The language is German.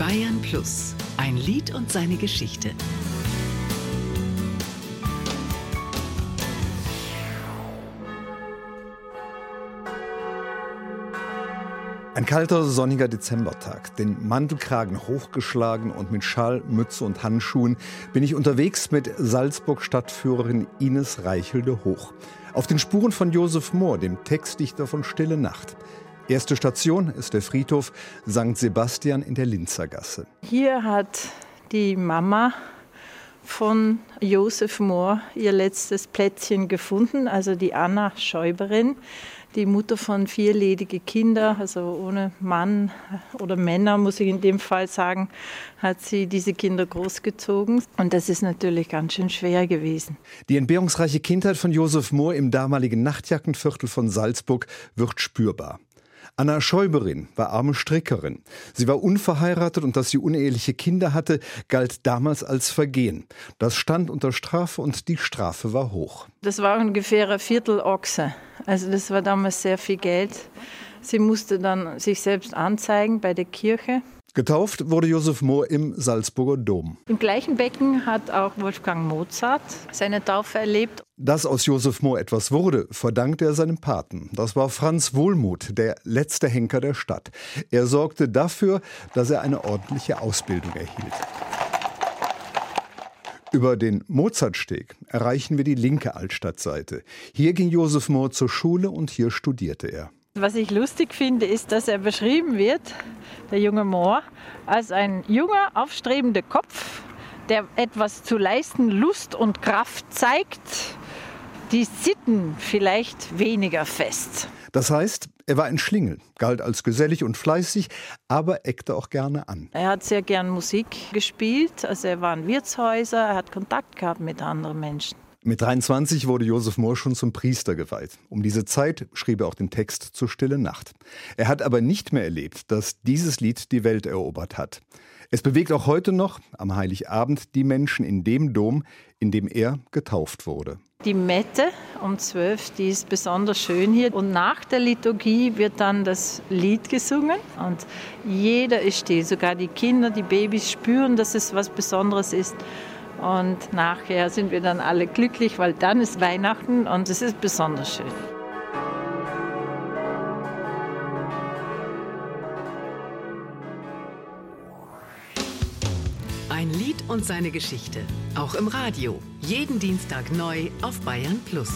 Bayern Plus, ein Lied und seine Geschichte. Ein kalter, sonniger Dezembertag. Den Mantelkragen hochgeschlagen und mit Schal, Mütze und Handschuhen bin ich unterwegs mit Salzburg-Stadtführerin Ines Reichelde hoch. Auf den Spuren von Josef Mohr, dem Textdichter von Stille Nacht. Erste Station ist der Friedhof St. Sebastian in der Linzergasse. Hier hat die Mama von Josef Mohr ihr letztes Plätzchen gefunden, also die Anna Schäuberin, die Mutter von vier ledige Kinder, also ohne Mann oder Männer, muss ich in dem Fall sagen, hat sie diese Kinder großgezogen. Und das ist natürlich ganz schön schwer gewesen. Die entbehrungsreiche Kindheit von Josef Mohr im damaligen Nachtjackenviertel von Salzburg wird spürbar. Anna Schäuberin war arme Strickerin. Sie war unverheiratet und dass sie uneheliche Kinder hatte, galt damals als Vergehen. Das stand unter Strafe und die Strafe war hoch. Das war ungefähr ein Viertel Ochse. Also das war damals sehr viel Geld. Sie musste dann sich selbst anzeigen bei der Kirche. Getauft wurde Josef Mohr im Salzburger Dom. Im gleichen Becken hat auch Wolfgang Mozart seine Taufe erlebt. Dass aus Josef Mohr etwas wurde, verdankt er seinem Paten. Das war Franz Wohlmuth, der letzte Henker der Stadt. Er sorgte dafür, dass er eine ordentliche Ausbildung erhielt. Über den Mozartsteg erreichen wir die linke Altstadtseite. Hier ging Josef Mohr zur Schule und hier studierte er. Was ich lustig finde, ist, dass er beschrieben wird, der junge Mohr, als ein junger, aufstrebender Kopf, der etwas zu leisten Lust und Kraft zeigt, die Sitten vielleicht weniger fest. Das heißt, er war ein Schlingel, galt als gesellig und fleißig, aber eckte auch gerne an. Er hat sehr gern Musik gespielt, also er war in Wirtshäuser, er hat Kontakt gehabt mit anderen Menschen. Mit 23 wurde Josef Mohr schon zum Priester geweiht. Um diese Zeit schrieb er auch den Text zur Stille Nacht. Er hat aber nicht mehr erlebt, dass dieses Lied die Welt erobert hat. Es bewegt auch heute noch, am Heiligabend, die Menschen in dem Dom, in dem er getauft wurde. Die Mette um 12, die ist besonders schön hier. Und nach der Liturgie wird dann das Lied gesungen und jeder ist still. Sogar die Kinder, die Babys spüren, dass es was Besonderes ist. Und nachher sind wir dann alle glücklich, weil dann ist Weihnachten und es ist besonders schön. Ein Lied und seine Geschichte. Auch im Radio. Jeden Dienstag neu auf Bayern Plus.